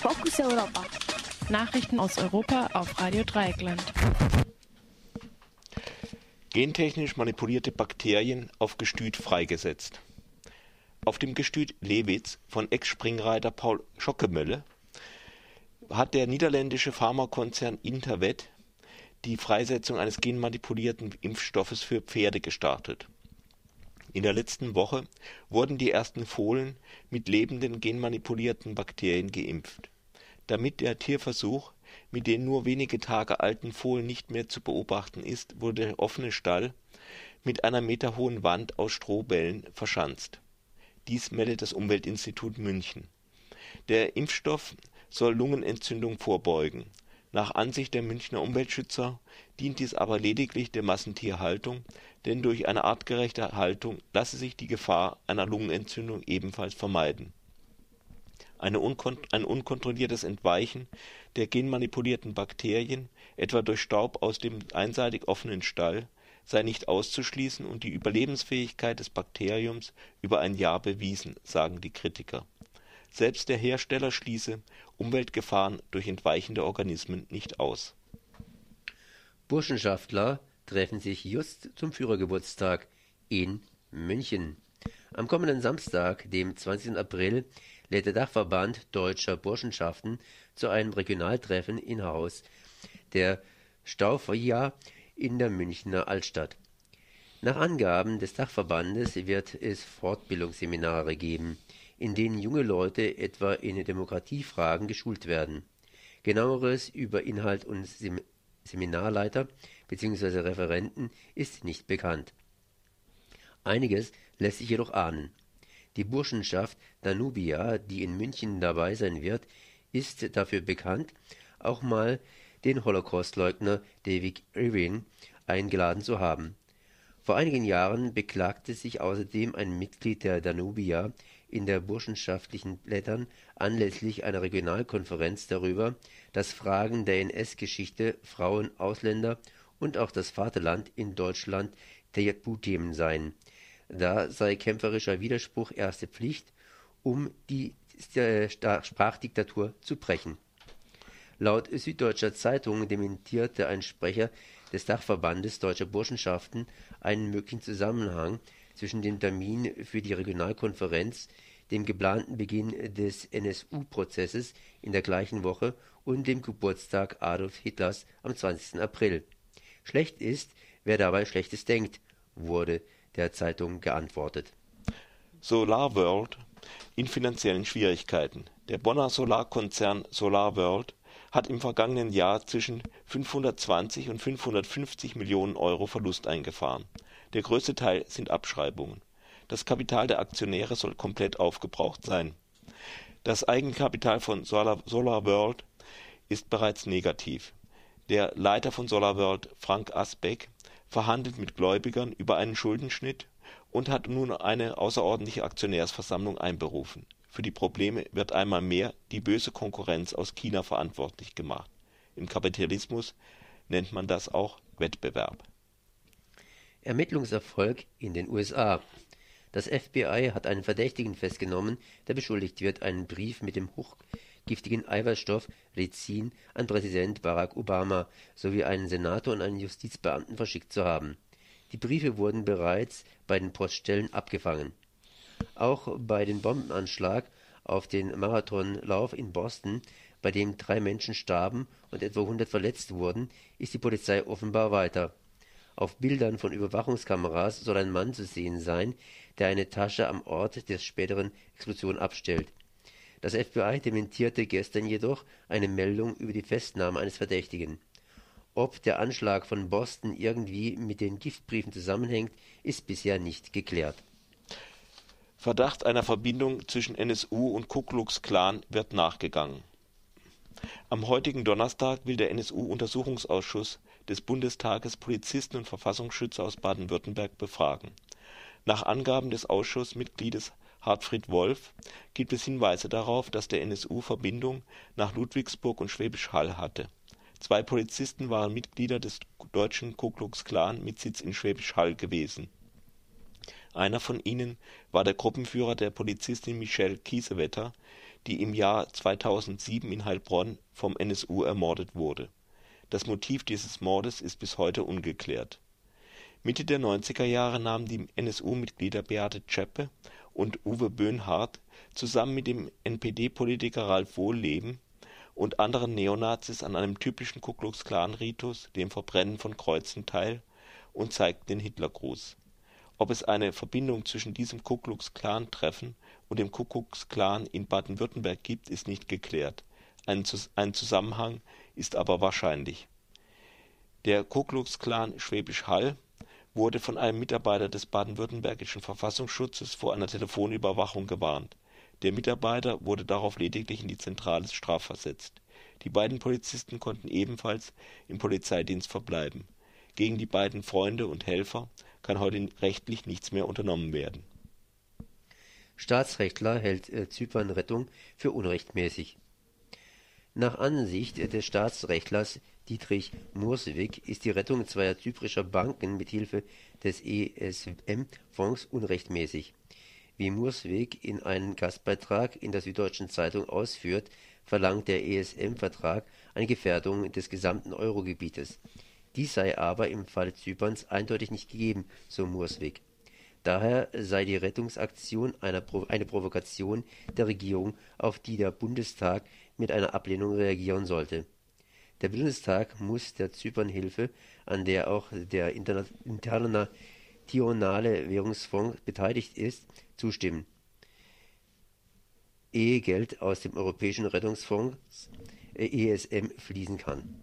Fokus Europa. Nachrichten aus Europa auf Radio Dreieckland. Gentechnisch manipulierte Bakterien auf Gestüt freigesetzt. Auf dem Gestüt Lewitz von Ex-Springreiter Paul Schockemölle hat der niederländische Pharmakonzern Intervet die Freisetzung eines genmanipulierten Impfstoffes für Pferde gestartet. In der letzten Woche wurden die ersten Fohlen mit lebenden genmanipulierten Bakterien geimpft. Damit der Tierversuch mit den nur wenige Tage alten Fohlen nicht mehr zu beobachten ist, wurde der offene Stall mit einer meterhohen Wand aus Strohbällen verschanzt. Dies meldet das Umweltinstitut München. Der Impfstoff soll Lungenentzündung vorbeugen. Nach Ansicht der Münchner Umweltschützer dient dies aber lediglich der Massentierhaltung, denn durch eine artgerechte Haltung lasse sich die Gefahr einer Lungenentzündung ebenfalls vermeiden. Ein unkontrolliertes Entweichen der genmanipulierten Bakterien, etwa durch Staub aus dem einseitig offenen Stall, sei nicht auszuschließen und die Überlebensfähigkeit des Bakteriums über ein Jahr bewiesen, sagen die Kritiker. Selbst der Hersteller schließe Umweltgefahren durch entweichende Organismen nicht aus. Burschenschaftler treffen sich just zum Führergeburtstag in München. Am kommenden Samstag, dem 20. April, lädt der Dachverband Deutscher Burschenschaften zu einem Regionaltreffen in Haus der Staufia in der Münchner Altstadt. Nach Angaben des Dachverbandes wird es Fortbildungsseminare geben in denen junge Leute etwa in Demokratiefragen geschult werden. Genaueres über Inhalt und Sem Seminarleiter bzw. Referenten ist nicht bekannt. Einiges lässt sich jedoch ahnen. Die Burschenschaft Danubia, die in München dabei sein wird, ist dafür bekannt, auch mal den Holocaustleugner David Irving eingeladen zu haben. Vor einigen Jahren beklagte sich außerdem ein Mitglied der Danubia in der burschenschaftlichen Blättern anlässlich einer Regionalkonferenz darüber, dass Fragen der NS-Geschichte, Frauen, Ausländer und auch das Vaterland in Deutschland Tabuthemen seien. Da sei kämpferischer Widerspruch erste Pflicht, um die Sprachdiktatur zu brechen. Laut Süddeutscher Zeitung dementierte ein Sprecher des Dachverbandes Deutscher Burschenschaften einen möglichen Zusammenhang zwischen dem Termin für die Regionalkonferenz, dem geplanten Beginn des NSU-Prozesses in der gleichen Woche und dem Geburtstag Adolf Hitlers am 20. April. Schlecht ist, wer dabei Schlechtes denkt, wurde der Zeitung geantwortet. SolarWorld in finanziellen Schwierigkeiten. Der Bonner Solarkonzern SolarWorld hat im vergangenen Jahr zwischen 520 und 550 Millionen Euro Verlust eingefahren. Der größte Teil sind Abschreibungen. Das Kapital der Aktionäre soll komplett aufgebraucht sein. Das Eigenkapital von SolarWorld ist bereits negativ. Der Leiter von SolarWorld, Frank Asbeck, verhandelt mit Gläubigern über einen Schuldenschnitt und hat nun eine außerordentliche Aktionärsversammlung einberufen. Für die Probleme wird einmal mehr die böse Konkurrenz aus China verantwortlich gemacht. Im Kapitalismus nennt man das auch Wettbewerb Ermittlungserfolg in den USA. Das FBI hat einen Verdächtigen festgenommen, der beschuldigt wird, einen Brief mit dem hochgiftigen Eiweißstoff Rizin an Präsident Barack Obama sowie einen Senator und einen Justizbeamten verschickt zu haben. Die Briefe wurden bereits bei den Poststellen abgefangen. Auch bei dem Bombenanschlag auf den Marathonlauf in Boston, bei dem drei Menschen starben und etwa 100 verletzt wurden, ist die Polizei offenbar weiter auf Bildern von Überwachungskameras soll ein Mann zu sehen sein, der eine Tasche am Ort der späteren Explosion abstellt. Das FBI dementierte gestern jedoch eine Meldung über die Festnahme eines Verdächtigen. Ob der Anschlag von Boston irgendwie mit den Giftbriefen zusammenhängt, ist bisher nicht geklärt. Verdacht einer Verbindung zwischen NSU und Ku Klux Klan wird nachgegangen. Am heutigen Donnerstag will der NSU-Untersuchungsausschuss des Bundestages Polizisten und Verfassungsschützer aus Baden-Württemberg befragen. Nach Angaben des Ausschussmitgliedes Hartfried Wolf gibt es Hinweise darauf, dass der NSU Verbindung nach Ludwigsburg und Schwäbisch Hall hatte. Zwei Polizisten waren Mitglieder des deutschen Ku Klux Klan mit Sitz in Schwäbisch Hall gewesen. Einer von ihnen war der Gruppenführer der Polizistin Michelle Kiesewetter, die im Jahr 2007 in Heilbronn vom NSU ermordet wurde. Das Motiv dieses Mordes ist bis heute ungeklärt. Mitte der 90er Jahre nahmen die NSU-Mitglieder Beate Zschäpe und Uwe Böhnhardt zusammen mit dem NPD-Politiker Ralf Wohlleben und anderen Neonazis an einem typischen Ku-Klux-Klan-Ritus, dem Verbrennen von Kreuzen, teil und zeigten den Hitlergruß. Ob es eine Verbindung zwischen diesem Ku-Klux-Klan-Treffen und dem Kuckucksklan in Baden-Württemberg gibt, ist nicht geklärt. Ein, Zusammenhang ist aber wahrscheinlich. Der Ku-Klux-Klan Schwäbisch Hall wurde von einem Mitarbeiter des baden-württembergischen Verfassungsschutzes vor einer Telefonüberwachung gewarnt. Der Mitarbeiter wurde darauf lediglich in die Zentrale strafversetzt. Die beiden Polizisten konnten ebenfalls im Polizeidienst verbleiben. Gegen die beiden Freunde und Helfer kann heute rechtlich nichts mehr unternommen werden. Staatsrechtler hält äh, Zypernrettung für unrechtmäßig. Nach Ansicht des Staatsrechtlers Dietrich Murswig ist die Rettung zweier zyprischer Banken mit Hilfe des ESM-Fonds unrechtmäßig. Wie Murswig in einem Gastbeitrag in der Süddeutschen Zeitung ausführt, verlangt der ESM-Vertrag eine Gefährdung des gesamten Eurogebietes. Dies sei aber im Fall Zyperns eindeutig nicht gegeben, so Murswig. Daher sei die Rettungsaktion eine Provokation der Regierung, auf die der Bundestag mit einer Ablehnung reagieren sollte. Der Bundestag muss der Zypernhilfe, an der auch der Internationale Währungsfonds beteiligt ist, zustimmen, ehe Geld aus dem Europäischen Rettungsfonds ESM fließen kann.